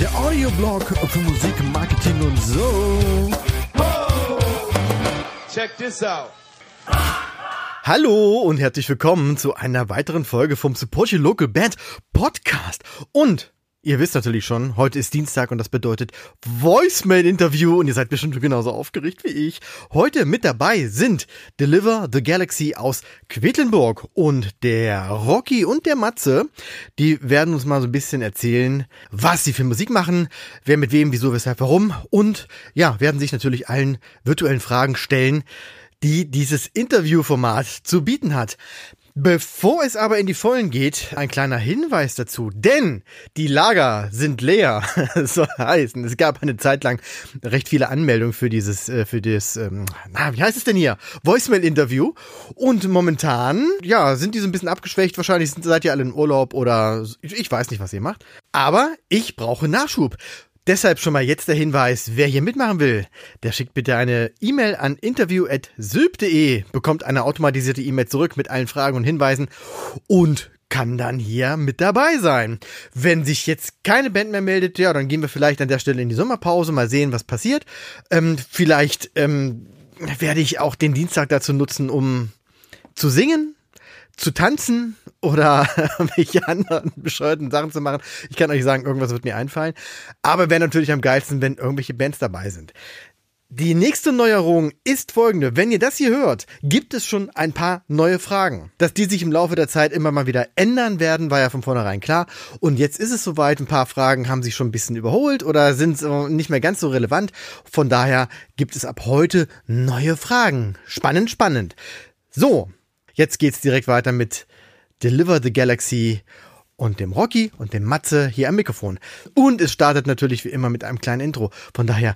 Der Audioblog für Musik, Marketing und so. Check this out. Hallo und herzlich willkommen zu einer weiteren Folge vom Support Your Local Band Podcast. Und Ihr wisst natürlich schon, heute ist Dienstag und das bedeutet Voicemail-Interview und ihr seid bestimmt genauso aufgeregt wie ich. Heute mit dabei sind Deliver the Galaxy aus Quedlinburg und der Rocky und der Matze. Die werden uns mal so ein bisschen erzählen, was sie für Musik machen, wer mit wem, wieso, weshalb, warum und ja, werden sich natürlich allen virtuellen Fragen stellen, die dieses Interviewformat zu bieten hat. Bevor es aber in die Vollen geht, ein kleiner Hinweis dazu, denn die Lager sind leer. so heißen. Es gab eine Zeit lang recht viele Anmeldungen für dieses, äh, für das, ähm, na, wie heißt es denn hier? Voicemail-Interview. Und momentan, ja, sind die so ein bisschen abgeschwächt. Wahrscheinlich seid ihr alle in Urlaub oder ich weiß nicht, was ihr macht. Aber ich brauche Nachschub. Deshalb schon mal jetzt der Hinweis, wer hier mitmachen will, der schickt bitte eine E-Mail an interview.sylp.de, bekommt eine automatisierte E-Mail zurück mit allen Fragen und Hinweisen und kann dann hier mit dabei sein. Wenn sich jetzt keine Band mehr meldet, ja, dann gehen wir vielleicht an der Stelle in die Sommerpause, mal sehen, was passiert. Ähm, vielleicht ähm, werde ich auch den Dienstag dazu nutzen, um zu singen, zu tanzen oder welche anderen bescheuerten Sachen zu machen. Ich kann euch sagen, irgendwas wird mir einfallen. Aber wäre natürlich am geilsten, wenn irgendwelche Bands dabei sind. Die nächste Neuerung ist folgende. Wenn ihr das hier hört, gibt es schon ein paar neue Fragen. Dass die sich im Laufe der Zeit immer mal wieder ändern werden, war ja von vornherein klar. Und jetzt ist es soweit. Ein paar Fragen haben sich schon ein bisschen überholt oder sind nicht mehr ganz so relevant. Von daher gibt es ab heute neue Fragen. Spannend, spannend. So, Jetzt geht's direkt weiter mit Deliver the Galaxy und dem Rocky und dem Matze hier am Mikrofon. Und es startet natürlich wie immer mit einem kleinen Intro. Von daher,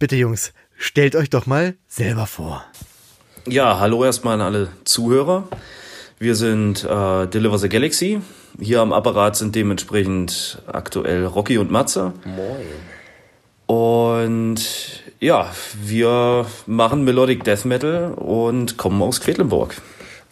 bitte Jungs, stellt euch doch mal selber vor. Ja, hallo erstmal an alle Zuhörer. Wir sind äh, Deliver the Galaxy. Hier am Apparat sind dementsprechend aktuell Rocky und Matze. Moin. Und ja, wir machen Melodic Death Metal und kommen aus Quedlinburg.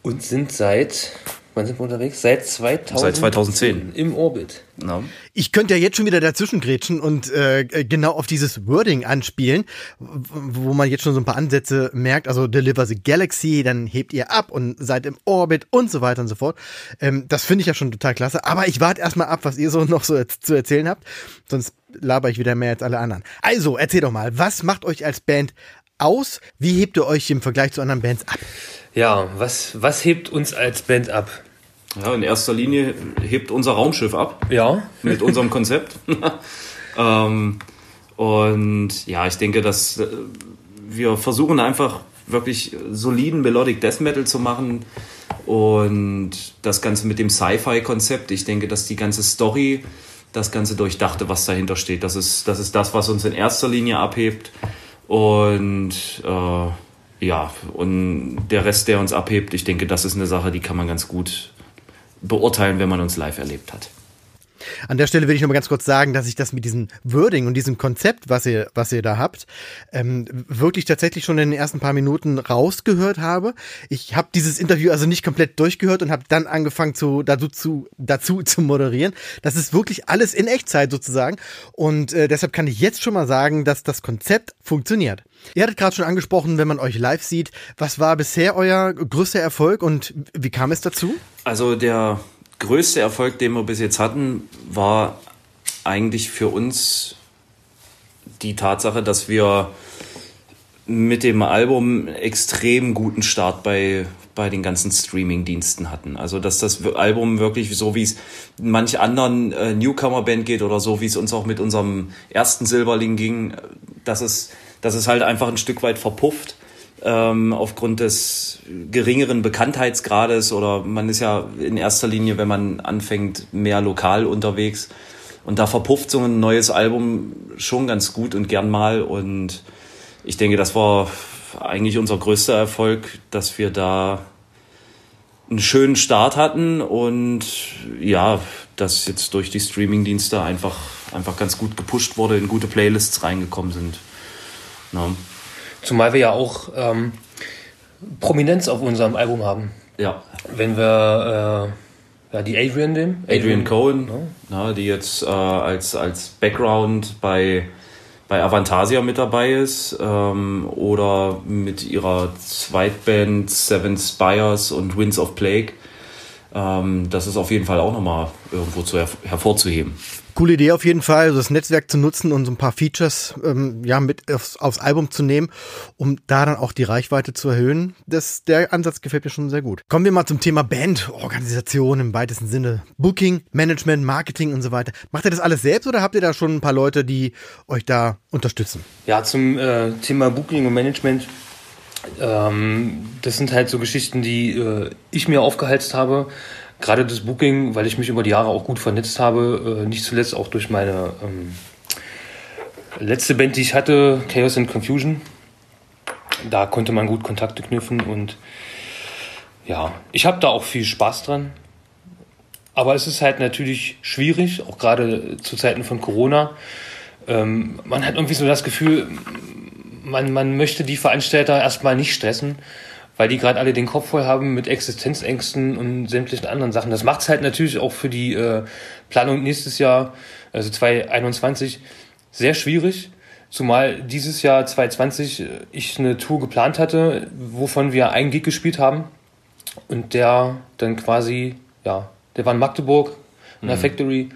Und sind seit, wann sind wir unterwegs? Seit 2000, Seit 2010. Im Orbit. Ja. Ich könnte ja jetzt schon wieder dazwischen grätschen und äh, genau auf dieses Wording anspielen, wo man jetzt schon so ein paar Ansätze merkt. Also Deliver the Galaxy, dann hebt ihr ab und seid im Orbit und so weiter und so fort. Ähm, das finde ich ja schon total klasse. Aber ich warte erstmal ab, was ihr so noch so zu erzählen habt. Sonst laber ich wieder mehr als alle anderen. Also, erzähl doch mal, was macht euch als Band aus? Wie hebt ihr euch im Vergleich zu anderen Bands ab? Ja, was, was hebt uns als Band ab? ja, in erster Linie hebt unser Raumschiff ab Ja. mit unserem Konzept. ähm, und ja, ich denke, dass äh, wir versuchen einfach wirklich soliden Melodic Death Metal zu machen und das Ganze mit dem Sci-Fi-Konzept. Ich denke, dass die ganze Story, das Ganze durchdachte, was dahinter steht, das ist das, ist das was uns in erster Linie abhebt. Und äh, ja, und der Rest, der uns abhebt, ich denke, das ist eine Sache, die kann man ganz gut beurteilen, wenn man uns live erlebt hat. An der Stelle will ich noch mal ganz kurz sagen, dass ich das mit diesem Wording und diesem Konzept, was ihr, was ihr da habt, ähm, wirklich tatsächlich schon in den ersten paar Minuten rausgehört habe. Ich habe dieses Interview also nicht komplett durchgehört und habe dann angefangen zu dazu, dazu zu moderieren. Das ist wirklich alles in Echtzeit sozusagen und äh, deshalb kann ich jetzt schon mal sagen, dass das Konzept funktioniert. Ihr hattet gerade schon angesprochen, wenn man euch live sieht, was war bisher euer größter Erfolg und wie kam es dazu? Also der größte Erfolg, den wir bis jetzt hatten, war eigentlich für uns die Tatsache, dass wir mit dem Album extrem guten Start bei, bei den ganzen Streaming-Diensten hatten. Also, dass das Album wirklich so, wie es manch anderen äh, Newcomer-Band geht oder so, wie es uns auch mit unserem ersten Silberling ging, dass es, dass es halt einfach ein Stück weit verpufft ähm, aufgrund des geringeren Bekanntheitsgrades oder man ist ja in erster Linie, wenn man anfängt, mehr lokal unterwegs. Und da verpufft so ein neues Album schon ganz gut und gern mal. Und ich denke, das war eigentlich unser größter Erfolg, dass wir da einen schönen Start hatten und ja, dass jetzt durch die Streamingdienste einfach, einfach ganz gut gepusht wurde, in gute Playlists reingekommen sind. Ja. Zumal wir ja auch ähm, Prominenz auf unserem Album haben. Ja. Wenn wir äh, ja, die Adrian nehmen. Adrian Cohen, na, die jetzt äh, als, als Background bei, bei Avantasia mit dabei ist ähm, oder mit ihrer Zweitband Seven Spires und Winds of Plague. Ähm, das ist auf jeden Fall auch nochmal irgendwo zu her hervorzuheben. Coole Idee auf jeden Fall, das Netzwerk zu nutzen und so ein paar Features ähm, ja mit aufs, aufs, Album zu nehmen, um da dann auch die Reichweite zu erhöhen. Das, der Ansatz gefällt mir schon sehr gut. Kommen wir mal zum Thema Band, Organisation im weitesten Sinne. Booking, Management, Marketing und so weiter. Macht ihr das alles selbst oder habt ihr da schon ein paar Leute, die euch da unterstützen? Ja, zum äh, Thema Booking und Management. Ähm, das sind halt so Geschichten, die äh, ich mir aufgehalst habe gerade das Booking, weil ich mich über die Jahre auch gut vernetzt habe, äh, nicht zuletzt auch durch meine ähm, letzte Band, die ich hatte, Chaos and Confusion. Da konnte man gut Kontakte knüpfen und ja, ich habe da auch viel Spaß dran. Aber es ist halt natürlich schwierig, auch gerade zu Zeiten von Corona. Ähm, man hat irgendwie so das Gefühl, man, man möchte die Veranstalter erstmal nicht stressen weil die gerade alle den Kopf voll haben mit Existenzängsten und sämtlichen anderen Sachen. Das macht es halt natürlich auch für die äh, Planung nächstes Jahr, also 2021, sehr schwierig. Zumal dieses Jahr 2020 äh, ich eine Tour geplant hatte, wovon wir einen Gig gespielt haben und der dann quasi, ja, der war in Magdeburg in der mhm. Factory.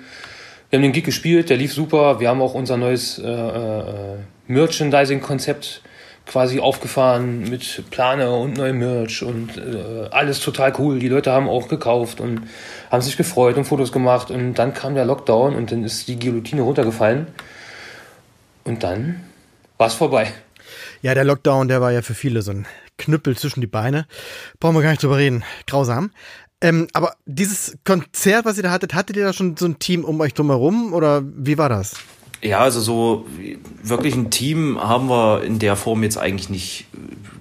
Wir haben den Gig gespielt, der lief super. Wir haben auch unser neues äh, äh, Merchandising-Konzept quasi aufgefahren mit Planer und neuem Merch und äh, alles total cool. Die Leute haben auch gekauft und haben sich gefreut und Fotos gemacht und dann kam der Lockdown und dann ist die Guillotine runtergefallen und dann war es vorbei. Ja, der Lockdown, der war ja für viele so ein Knüppel zwischen die Beine. Brauchen wir gar nicht drüber reden. Grausam. Ähm, aber dieses Konzert, was ihr da hattet, hattet ihr da schon so ein Team um euch drumherum oder wie war das? Ja, also so wirklich ein Team haben wir in der Form jetzt eigentlich nicht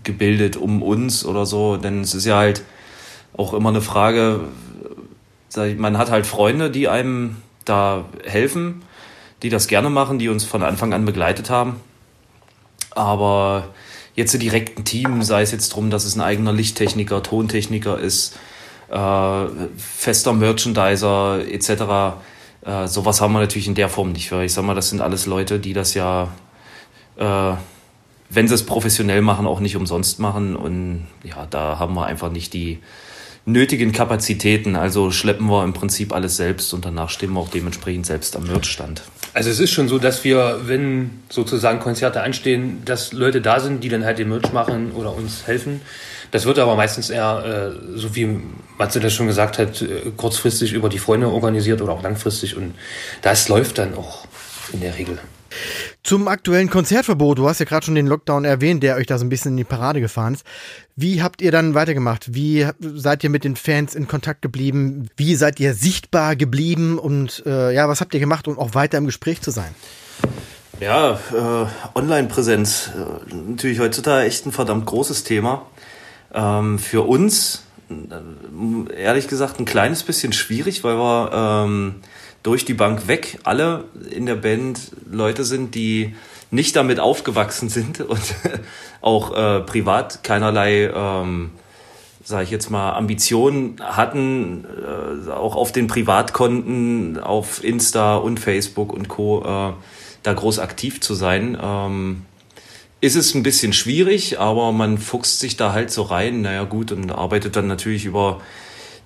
gebildet um uns oder so, denn es ist ja halt auch immer eine Frage, man hat halt Freunde, die einem da helfen, die das gerne machen, die uns von Anfang an begleitet haben. Aber jetzt direkt ein Team, sei es jetzt drum, dass es ein eigener Lichttechniker, Tontechniker ist, äh, fester Merchandiser etc., äh, sowas haben wir natürlich in der Form nicht, weil ich sag mal, das sind alles Leute, die das ja, äh, wenn sie es professionell machen, auch nicht umsonst machen. Und ja, da haben wir einfach nicht die nötigen Kapazitäten. Also schleppen wir im Prinzip alles selbst und danach stehen wir auch dementsprechend selbst am Merchstand. Also es ist schon so, dass wir, wenn sozusagen Konzerte anstehen, dass Leute da sind, die dann halt den Merch machen oder uns helfen. Das wird aber meistens eher, äh, so wie Matze das schon gesagt hat, äh, kurzfristig über die Freunde organisiert oder auch langfristig. Und das läuft dann auch in der Regel. Zum aktuellen Konzertverbot, du hast ja gerade schon den Lockdown erwähnt, der euch da so ein bisschen in die Parade gefahren ist. Wie habt ihr dann weitergemacht? Wie seid ihr mit den Fans in Kontakt geblieben? Wie seid ihr sichtbar geblieben? Und äh, ja, was habt ihr gemacht, um auch weiter im Gespräch zu sein? Ja, äh, Online-Präsenz. Äh, natürlich heutzutage echt ein verdammt großes Thema. Ähm, für uns, ehrlich gesagt, ein kleines bisschen schwierig, weil wir ähm, durch die Bank weg alle in der Band Leute sind, die nicht damit aufgewachsen sind und auch äh, privat keinerlei, ähm, sage ich jetzt mal, Ambitionen hatten, äh, auch auf den Privatkonten, auf Insta und Facebook und Co. Äh, da groß aktiv zu sein. Ähm, ist es ein bisschen schwierig, aber man fuchst sich da halt so rein. Naja, gut, und arbeitet dann natürlich über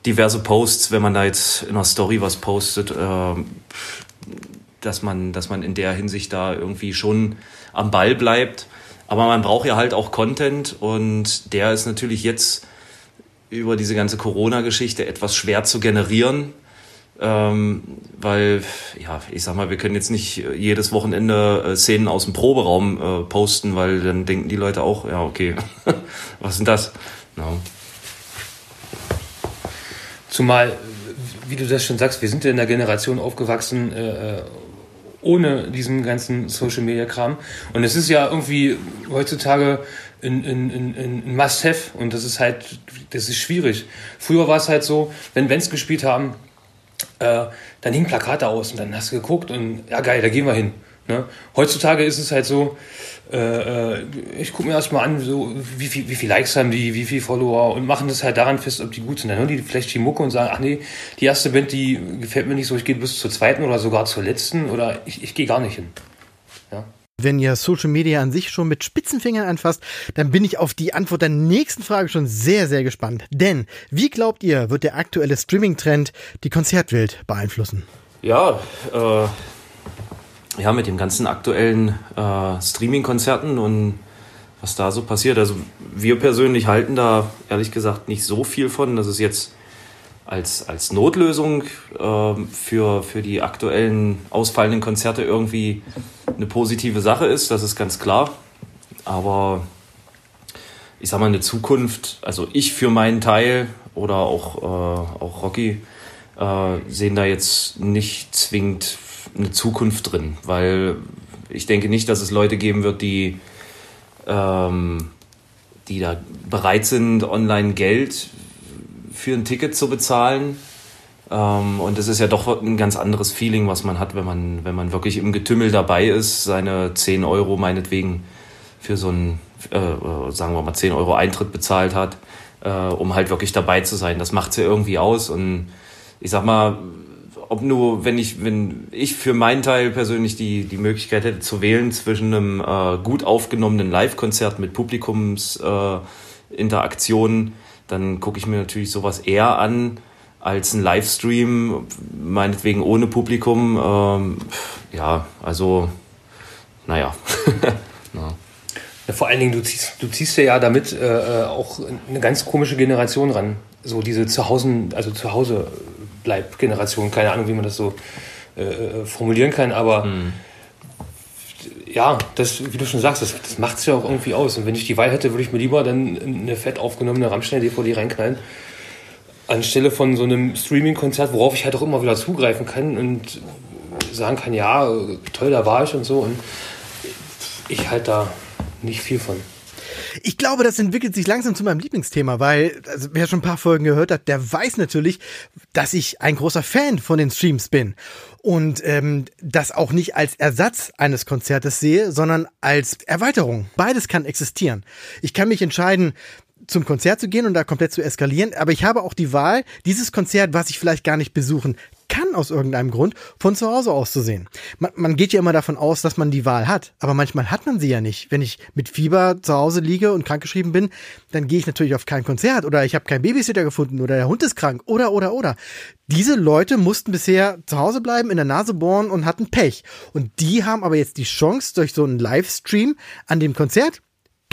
diverse Posts, wenn man da jetzt in einer Story was postet, äh, dass man, dass man in der Hinsicht da irgendwie schon am Ball bleibt. Aber man braucht ja halt auch Content und der ist natürlich jetzt über diese ganze Corona-Geschichte etwas schwer zu generieren. Ähm, weil, ja, ich sag mal, wir können jetzt nicht jedes Wochenende äh, Szenen aus dem Proberaum äh, posten, weil dann denken die Leute auch, ja, okay, was denn das? No. Zumal, wie du das schon sagst, wir sind ja in der Generation aufgewachsen, äh, äh ohne diesen ganzen Social Media Kram. Und es ist ja irgendwie heutzutage ein, ein, ein, Must-Have und das ist halt, das ist schwierig. Früher war es halt so, wenn Bands gespielt haben, äh, dann hingen Plakate aus und dann hast du geguckt und ja geil, da gehen wir hin. Ne? Heutzutage ist es halt so, äh, äh ich gucke mir erstmal an, so, wie viel, wie viel Likes haben die, wie viel Follower und machen das halt daran fest, ob die gut sind. Dann hören die vielleicht die Mucke und sagen, ach nee, die erste Band, die gefällt mir nicht so, ich gehe bis zur zweiten oder sogar zur letzten oder ich, ich gehe gar nicht hin. Wenn ihr Social Media an sich schon mit Spitzenfingern anfasst, dann bin ich auf die Antwort der nächsten Frage schon sehr, sehr gespannt. Denn wie glaubt ihr, wird der aktuelle Streaming-Trend die Konzertwelt beeinflussen? Ja, äh, ja, mit den ganzen aktuellen äh, Streaming-Konzerten und was da so passiert. Also wir persönlich halten da ehrlich gesagt nicht so viel von. Das ist jetzt als, als Notlösung äh, für, für die aktuellen ausfallenden Konzerte irgendwie eine positive Sache ist, das ist ganz klar. Aber ich sag mal, eine Zukunft, also ich für meinen Teil oder auch, äh, auch Rocky, äh, sehen da jetzt nicht zwingend eine Zukunft drin, weil ich denke nicht, dass es Leute geben wird, die, ähm, die da bereit sind, online Geld für ein Ticket zu bezahlen. Ähm, und es ist ja doch ein ganz anderes Feeling, was man hat, wenn man, wenn man wirklich im Getümmel dabei ist, seine 10 Euro meinetwegen für so einen, äh, äh, sagen wir mal, 10 Euro Eintritt bezahlt hat, äh, um halt wirklich dabei zu sein. Das macht es ja irgendwie aus. Und ich sag mal, ob nur, wenn ich, wenn ich für meinen Teil persönlich die, die Möglichkeit hätte zu wählen zwischen einem äh, gut aufgenommenen Live-Konzert mit Publikumsinteraktionen, äh, dann gucke ich mir natürlich sowas eher an als ein Livestream, meinetwegen ohne Publikum. Ähm, ja, also, naja. ja. Ja, vor allen Dingen, du ziehst, du ziehst ja damit äh, äh, auch eine ganz komische Generation ran. So diese Zuhause, also zu Hause Bleib-Generation, keine Ahnung, wie man das so äh, äh, formulieren kann, aber mhm. Ja, das, wie du schon sagst, das, das macht es ja auch irgendwie aus. Und wenn ich die Wahl hätte, würde ich mir lieber dann eine fett aufgenommene Rammstein-DVD reinknallen, anstelle von so einem Streaming-Konzert, worauf ich halt auch immer wieder zugreifen kann und sagen kann, ja, toll, da war ich und so. Und ich halt da nicht viel von. Ich glaube, das entwickelt sich langsam zu meinem Lieblingsthema, weil, also, wer schon ein paar Folgen gehört hat, der weiß natürlich, dass ich ein großer Fan von den Streams bin. Und ähm, das auch nicht als Ersatz eines Konzertes sehe, sondern als Erweiterung. Beides kann existieren. Ich kann mich entscheiden, zum Konzert zu gehen und da komplett zu eskalieren, aber ich habe auch die Wahl, dieses Konzert, was ich vielleicht gar nicht besuchen kann aus irgendeinem Grund, von zu Hause aus zu sehen. Man, man geht ja immer davon aus, dass man die Wahl hat, aber manchmal hat man sie ja nicht. Wenn ich mit Fieber zu Hause liege und krankgeschrieben bin, dann gehe ich natürlich auf kein Konzert oder ich habe keinen Babysitter gefunden oder der Hund ist krank oder oder oder. Diese Leute mussten bisher zu Hause bleiben, in der Nase bohren und hatten Pech. Und die haben aber jetzt die Chance, durch so einen Livestream an dem Konzert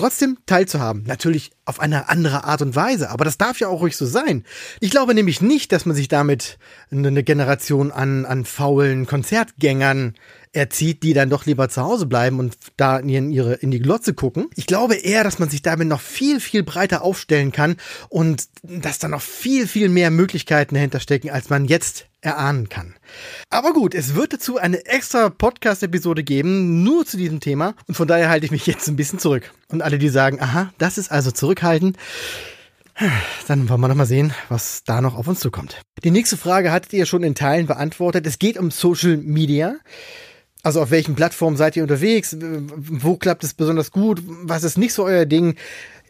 trotzdem teilzuhaben. Natürlich auf eine andere Art und Weise, aber das darf ja auch ruhig so sein. Ich glaube nämlich nicht, dass man sich damit eine Generation an, an faulen Konzertgängern erzieht, die dann doch lieber zu Hause bleiben und da in, ihre, in die Glotze gucken. Ich glaube eher, dass man sich damit noch viel, viel breiter aufstellen kann und dass da noch viel, viel mehr Möglichkeiten dahinter stecken, als man jetzt erahnen kann. Aber gut, es wird dazu eine extra Podcast-Episode geben, nur zu diesem Thema. Und von daher halte ich mich jetzt ein bisschen zurück. Und alle, die sagen, aha, das ist also zurückhalten, dann wollen wir noch mal sehen, was da noch auf uns zukommt. Die nächste Frage hattet ihr schon in Teilen beantwortet. Es geht um Social Media. Also auf welchen Plattformen seid ihr unterwegs? Wo klappt es besonders gut? Was ist nicht so euer Ding?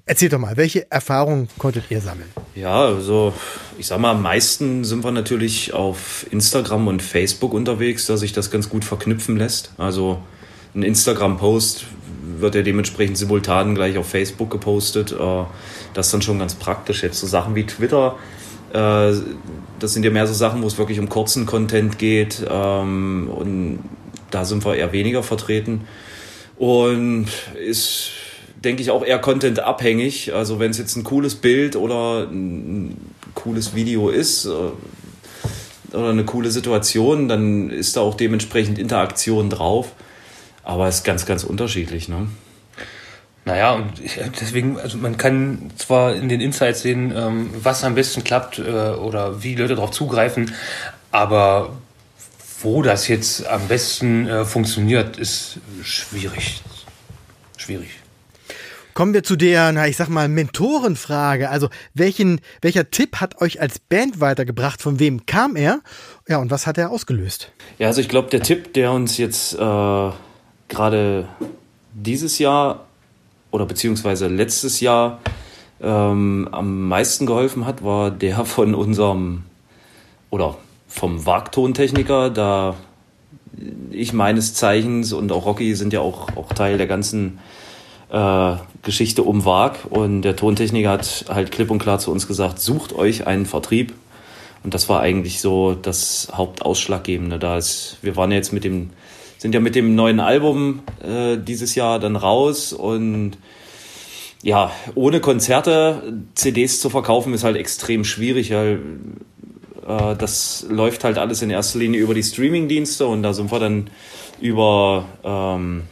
Erzählt doch mal, welche Erfahrungen konntet ihr sammeln? Ja, also ich sag mal, am meisten sind wir natürlich auf Instagram und Facebook unterwegs, dass sich das ganz gut verknüpfen lässt. Also ein Instagram-Post wird ja dementsprechend simultan gleich auf Facebook gepostet. Äh, das ist dann schon ganz praktisch. Jetzt so Sachen wie Twitter, äh, das sind ja mehr so Sachen, wo es wirklich um kurzen Content geht. Ähm, und da sind wir eher weniger vertreten. Und ist denke ich, auch eher content-abhängig. Also wenn es jetzt ein cooles Bild oder ein cooles Video ist äh, oder eine coole Situation, dann ist da auch dementsprechend Interaktion drauf. Aber es ist ganz, ganz unterschiedlich. Ne? Naja, und deswegen, also man kann zwar in den Insights sehen, ähm, was am besten klappt äh, oder wie Leute darauf zugreifen, aber wo das jetzt am besten äh, funktioniert, ist schwierig. Schwierig. Kommen wir zu der, na, ich sag mal, Mentorenfrage. Also, welchen, welcher Tipp hat euch als Band weitergebracht? Von wem kam er? Ja, und was hat er ausgelöst? Ja, also ich glaube, der Tipp, der uns jetzt äh, gerade dieses Jahr oder beziehungsweise letztes Jahr ähm, am meisten geholfen hat, war der von unserem oder vom Wagtontechniker, da ich meines Zeichens und auch Rocky sind ja auch, auch Teil der ganzen äh, Geschichte um Wag und der Tontechniker hat halt klipp und klar zu uns gesagt, sucht euch einen Vertrieb. Und das war eigentlich so das Hauptausschlaggebende. Da ist, wir waren jetzt mit dem, sind ja mit dem neuen Album äh, dieses Jahr dann raus. Und ja, ohne Konzerte CDs zu verkaufen ist halt extrem schwierig, weil äh, das läuft halt alles in erster Linie über die Streaming-Dienste und da sind wir dann über ähm,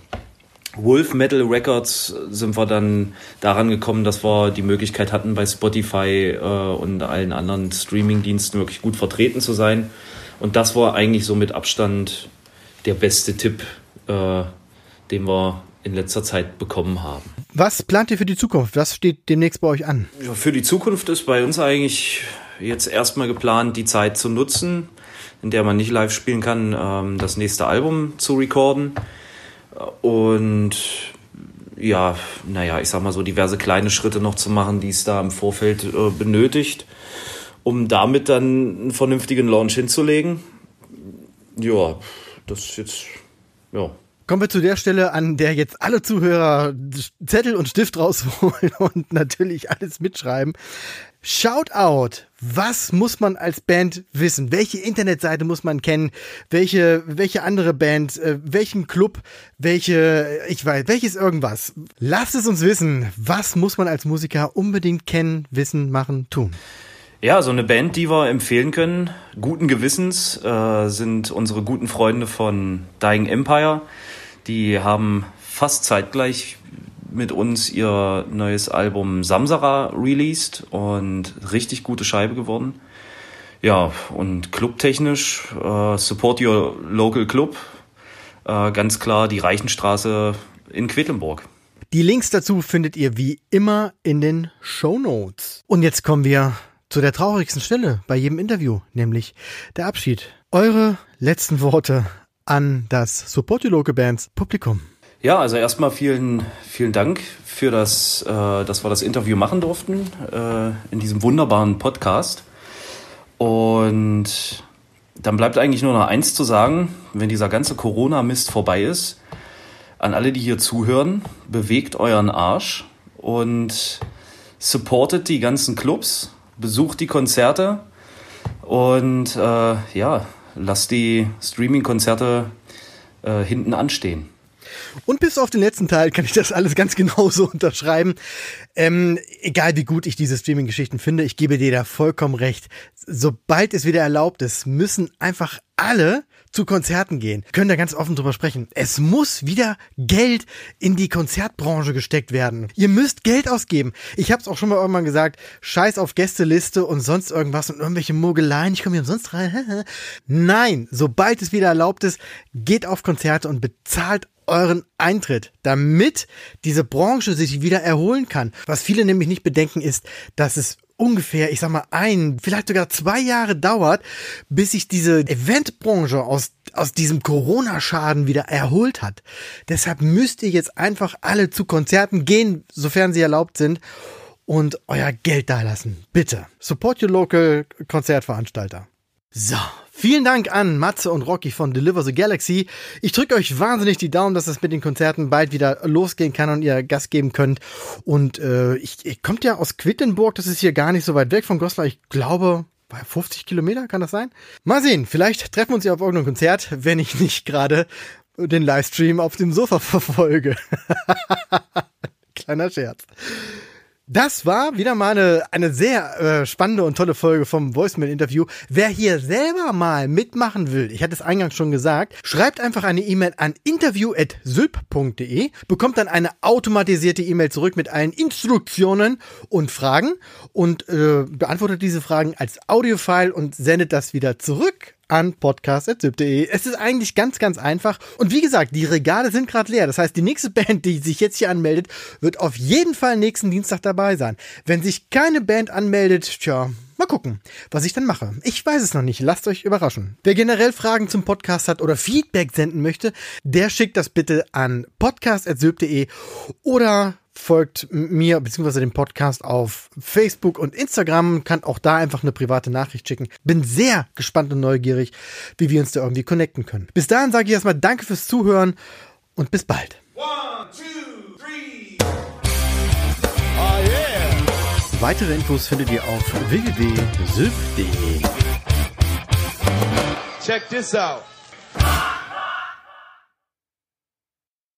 Wolf Metal Records sind wir dann daran gekommen, dass wir die Möglichkeit hatten, bei Spotify äh, und allen anderen Streaming-Diensten wirklich gut vertreten zu sein. Und das war eigentlich so mit Abstand der beste Tipp, äh, den wir in letzter Zeit bekommen haben. Was plant ihr für die Zukunft? Was steht demnächst bei euch an? Für die Zukunft ist bei uns eigentlich jetzt erstmal geplant, die Zeit zu nutzen, in der man nicht live spielen kann, ähm, das nächste Album zu recorden. Und ja, naja, ich sag mal so diverse kleine Schritte noch zu machen, die es da im Vorfeld äh, benötigt, um damit dann einen vernünftigen Launch hinzulegen. Ja, das ist jetzt, ja. Kommen wir zu der Stelle, an der jetzt alle Zuhörer Zettel und Stift rausholen und natürlich alles mitschreiben. Shoutout. Was muss man als Band wissen? Welche Internetseite muss man kennen? Welche, welche andere Band? Äh, welchen Club? Welche, ich weiß, welches irgendwas? Lasst es uns wissen. Was muss man als Musiker unbedingt kennen, wissen, machen, tun? Ja, so eine Band, die wir empfehlen können, guten Gewissens, äh, sind unsere guten Freunde von Dying Empire. Die haben fast zeitgleich mit uns ihr neues Album Samsara released und richtig gute Scheibe geworden. Ja, und clubtechnisch, äh, Support Your Local Club, äh, ganz klar die Reichenstraße in Quedlinburg. Die Links dazu findet ihr wie immer in den Show Notes. Und jetzt kommen wir zu der traurigsten Stelle bei jedem Interview, nämlich der Abschied. Eure letzten Worte an das Support Your Local Bands Publikum. Ja, also erstmal vielen, vielen Dank für das, äh, dass wir das Interview machen durften äh, in diesem wunderbaren Podcast. Und dann bleibt eigentlich nur noch eins zu sagen, wenn dieser ganze Corona-Mist vorbei ist, an alle, die hier zuhören, bewegt euren Arsch und supportet die ganzen Clubs, besucht die Konzerte und äh, ja, lasst die Streaming-Konzerte äh, hinten anstehen. Und bis auf den letzten Teil kann ich das alles ganz genauso unterschreiben. Ähm, egal wie gut ich diese Streaming-Geschichten finde, ich gebe dir da vollkommen recht. Sobald es wieder erlaubt ist, müssen einfach alle zu Konzerten gehen. Können da ganz offen drüber sprechen. Es muss wieder Geld in die Konzertbranche gesteckt werden. Ihr müsst Geld ausgeben. Ich habe es auch schon mal irgendwann gesagt, scheiß auf Gästeliste und sonst irgendwas und irgendwelche Mogeleien. Ich komme hier umsonst rein. Nein, sobald es wieder erlaubt ist, geht auf Konzerte und bezahlt euren Eintritt, damit diese Branche sich wieder erholen kann. Was viele nämlich nicht bedenken ist, dass es ungefähr, ich sag mal, ein, vielleicht sogar zwei Jahre dauert, bis sich diese Eventbranche aus, aus diesem Corona-Schaden wieder erholt hat. Deshalb müsst ihr jetzt einfach alle zu Konzerten gehen, sofern sie erlaubt sind und euer Geld dalassen. Bitte. Support your local Konzertveranstalter. So, vielen Dank an Matze und Rocky von Deliver the Galaxy. Ich drücke euch wahnsinnig die Daumen, dass es mit den Konzerten bald wieder losgehen kann und ihr Gas geben könnt. Und äh, ich, ich kommt ja aus Quittenburg, das ist hier gar nicht so weit weg von Goslar. Ich glaube, 50 Kilometer, kann das sein? Mal sehen, vielleicht treffen wir uns ja auf irgendeinem Konzert, wenn ich nicht gerade den Livestream auf dem Sofa verfolge. Kleiner Scherz. Das war wieder mal eine, eine sehr äh, spannende und tolle Folge vom Voicemail-Interview. Wer hier selber mal mitmachen will, ich hatte es eingangs schon gesagt, schreibt einfach eine E-Mail an interview.sylp.de, bekommt dann eine automatisierte E-Mail zurück mit allen Instruktionen und Fragen und äh, beantwortet diese Fragen als Audiofile und sendet das wieder zurück an podcast.zip.de. Es ist eigentlich ganz, ganz einfach. Und wie gesagt, die Regale sind gerade leer. Das heißt, die nächste Band, die sich jetzt hier anmeldet, wird auf jeden Fall nächsten Dienstag dabei sein. Wenn sich keine Band anmeldet, tja, Mal gucken, was ich dann mache. Ich weiß es noch nicht. Lasst euch überraschen. Wer generell Fragen zum Podcast hat oder Feedback senden möchte, der schickt das bitte an podcast.sylp.de oder folgt mir bzw. dem Podcast auf Facebook und Instagram, kann auch da einfach eine private Nachricht schicken. Bin sehr gespannt und neugierig, wie wir uns da irgendwie connecten können. Bis dahin sage ich erstmal Danke fürs Zuhören und bis bald. One, two, three. Oh yeah. Weitere Infos findet ihr auf www.sylp.de. Check this out.